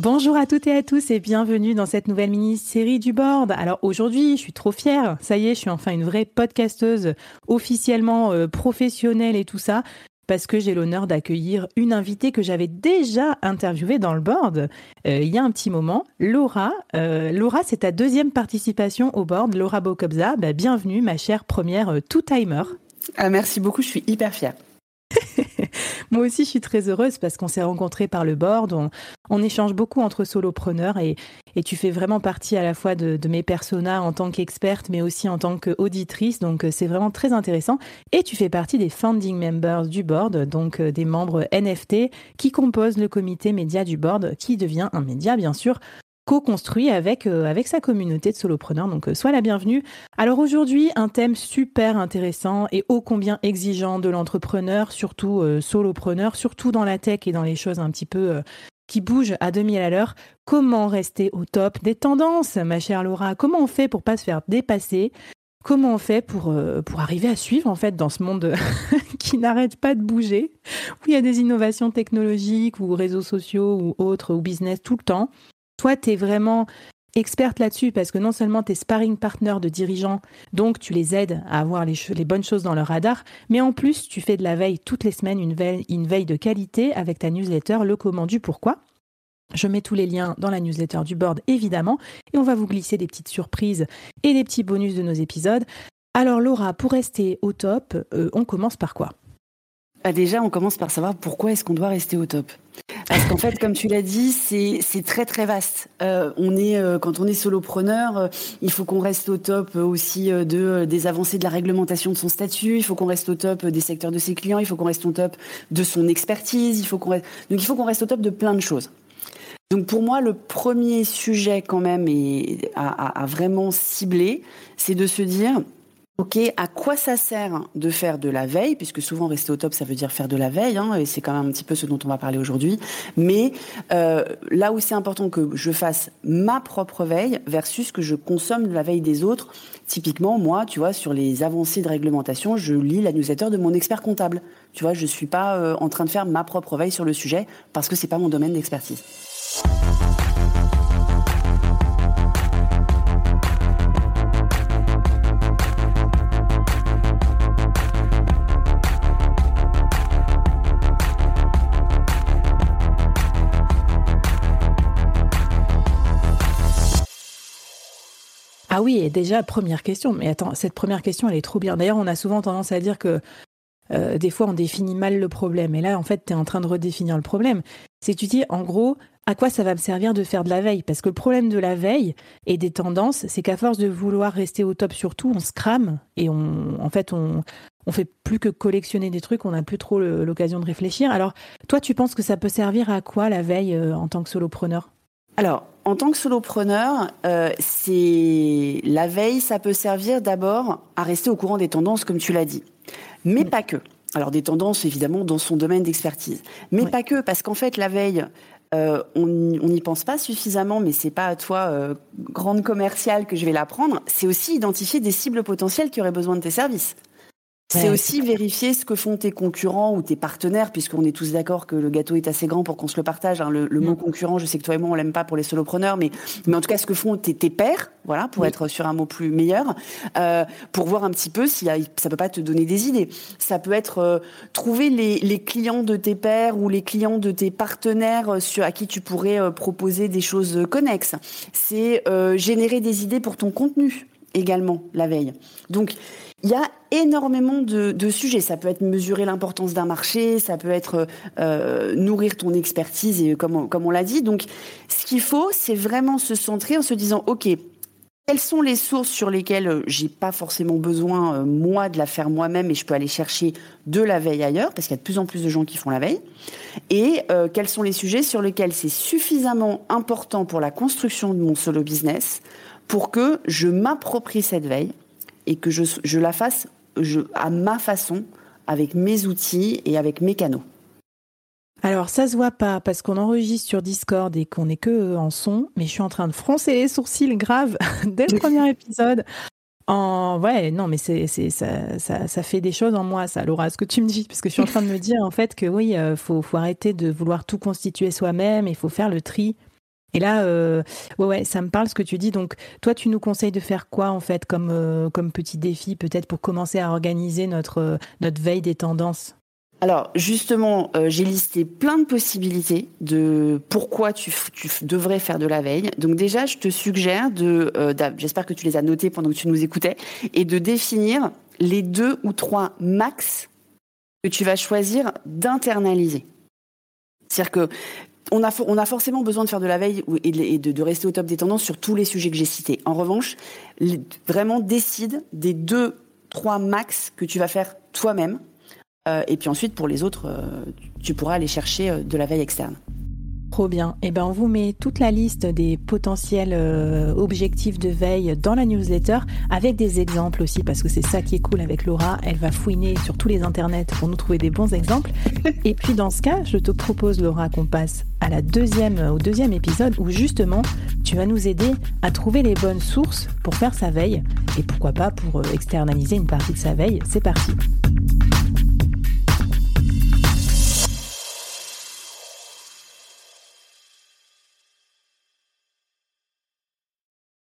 Bonjour à toutes et à tous et bienvenue dans cette nouvelle mini-série du board. Alors aujourd'hui, je suis trop fière. Ça y est, je suis enfin une vraie podcasteuse officiellement euh, professionnelle et tout ça parce que j'ai l'honneur d'accueillir une invitée que j'avais déjà interviewée dans le board euh, il y a un petit moment, Laura. Euh, Laura, c'est ta deuxième participation au board. Laura Bokobza, bah, bienvenue ma chère première two-timer. Ah, merci beaucoup, je suis hyper fière. Moi aussi, je suis très heureuse parce qu'on s'est rencontrés par le board. On, échange beaucoup entre solopreneurs et, et, tu fais vraiment partie à la fois de, mes personas en tant qu'experte, mais aussi en tant qu'auditrice. Donc, euh, c'est vraiment très intéressant. Et tu fais partie des founding members du board, donc euh, des membres NFT qui composent le comité média du board, qui devient un média, bien sûr, co-construit avec, euh, avec sa communauté de solopreneurs. Donc, euh, sois la bienvenue. Alors aujourd'hui, un thème super intéressant et ô combien exigeant de l'entrepreneur, surtout euh, solopreneur, surtout dans la tech et dans les choses un petit peu qui bougent à 2000 à l'heure. Comment rester au top des tendances, ma chère Laura? Comment on fait pour pas se faire dépasser? Comment on fait pour, pour arriver à suivre en fait dans ce monde qui n'arrête pas de bouger, où il y a des innovations technologiques ou réseaux sociaux ou autres ou business tout le temps toi, tu es vraiment experte là-dessus parce que non seulement tu es sparring partner de dirigeants, donc tu les aides à avoir les, bonnes choses dans leur radar, mais en plus, tu fais de la veille toutes les semaines, une veille, de qualité avec ta newsletter Le Comment du Pourquoi. Je mets tous les liens dans la newsletter du board, évidemment, et on va vous glisser des petites surprises et des petits bonus de nos épisodes. Alors Laura, pour rester au top, euh, on commence par quoi? Bah, Déjà, on commence par savoir pourquoi est-ce qu'on doit rester au top. Parce qu'en fait, comme tu l'as dit, c'est très très vaste. Euh, on est euh, quand on est solopreneur, euh, il faut qu'on reste au top aussi de des avancées de la réglementation de son statut. Il faut qu'on reste au top des secteurs de ses clients. Il faut qu'on reste au top de son expertise. Il faut qu'on reste... donc il faut qu'on reste au top de plein de choses. Donc pour moi, le premier sujet quand même et à, à vraiment cibler, c'est de se dire Ok, à quoi ça sert de faire de la veille Puisque souvent rester au top, ça veut dire faire de la veille, hein, et c'est quand même un petit peu ce dont on va parler aujourd'hui. Mais euh, là où c'est important que je fasse ma propre veille versus que je consomme de la veille des autres. Typiquement, moi, tu vois, sur les avancées de réglementation, je lis la newsletter de mon expert comptable. Tu vois, je suis pas euh, en train de faire ma propre veille sur le sujet parce que c'est pas mon domaine d'expertise. Oui, et déjà, première question. Mais attends, cette première question, elle est trop bien. D'ailleurs, on a souvent tendance à dire que euh, des fois, on définit mal le problème. Et là, en fait, tu es en train de redéfinir le problème. C'est que tu dis, en gros, à quoi ça va me servir de faire de la veille? Parce que le problème de la veille et des tendances, c'est qu'à force de vouloir rester au top sur tout, on se crame et on, en fait, on, on fait plus que collectionner des trucs, on n'a plus trop l'occasion de réfléchir. Alors, toi, tu penses que ça peut servir à quoi la veille euh, en tant que solopreneur? Alors, en tant que solopreneur, euh, c'est la veille, ça peut servir d'abord à rester au courant des tendances, comme tu l'as dit, mais mm. pas que. Alors des tendances évidemment dans son domaine d'expertise, mais pas que, parce qu'en fait la veille, on n'y pense pas suffisamment, mais c'est pas à toi, grande commerciale, que je vais l'apprendre. C'est aussi identifier des cibles potentielles qui auraient besoin de tes services. C'est aussi vérifier ce que font tes concurrents ou tes partenaires, puisqu'on est tous d'accord que le gâteau est assez grand pour qu'on se le partage. Hein. Le, mot mm. concurrent, je sais que toi et moi, on l'aime pas pour les solopreneurs, mais, mais en tout cas, ce que font tes, tes pairs, voilà, pour être sur un mot plus meilleur, euh, pour voir un petit peu si ça peut pas te donner des idées. Ça peut être euh, trouver les, les, clients de tes pairs ou les clients de tes partenaires euh, sur, à qui tu pourrais euh, proposer des choses connexes. C'est générer des idées pour ton contenu également la veille. Donc, il y a énormément de, sujets. Ça peut être mesurer l'importance d'un marché, ça peut être euh, nourrir ton expertise, et comme on, comme on l'a dit. Donc, ce qu'il faut, c'est vraiment se centrer en se disant, OK, quelles sont les sources sur lesquelles euh, j'ai pas forcément besoin, euh, moi, de la faire moi-même et je peux aller chercher de la veille ailleurs, parce qu'il y a de plus en plus de gens qui font la veille. Et quels sont les sujets sur lesquels c'est suffisamment important pour la construction de mon solo business pour que je m'approprie cette veille et que je, la fasse à ma façon, avec mes outils et avec mes canaux. Alors ça se voit pas parce qu'on enregistre sur Discord et qu'on est que euh, en son, mais je suis en train de froncer les sourcils grave dès le premier épisode. En ouais, non, mais c'est ça, ça, ça, fait des choses en moi, ça, Laura, ce que tu me dis, parce que je suis en train de me dire en fait que oui, euh, faut, faut arrêter de vouloir tout constituer soi-même, il faut faire le tri et là, euh, ouais, ça me parle ce que tu dis. Donc, toi, tu nous conseilles de faire quoi, en fait, comme, euh, comme petit défi, peut-être pour commencer à organiser notre, euh, notre veille des tendances? Alors justement, j'ai listé plein de possibilités de pourquoi tu, devrais faire de la veille. Donc déjà, je te suggère de, j'espère que tu les as notés pendant que tu nous écoutais, et de définir les deux ou trois max que tu vas choisir d'internaliser. C'est-à-dire que on a, forcément besoin de faire de la veille et de, rester au top des tendances sur tous les sujets que j'ai cités. En revanche, vraiment décide des deux, trois max que tu vas faire toi-même. Euh, et puis ensuite, pour les autres, euh, tu pourras aller chercher euh, de la veille externe. Trop bien. Eh ben, on vous met toute la liste des potentiels euh, objectifs de veille dans la newsletter avec des exemples aussi parce que c'est ça qui est cool avec Laura. Elle va fouiner sur tous les internets pour nous trouver des bons exemples. Et puis dans ce cas, je te propose Laura qu'on passe à la deuxième, au deuxième épisode où justement tu vas nous aider à trouver les bonnes sources pour faire sa veille et pourquoi pas pour euh, externaliser une partie de sa veille. C'est parti.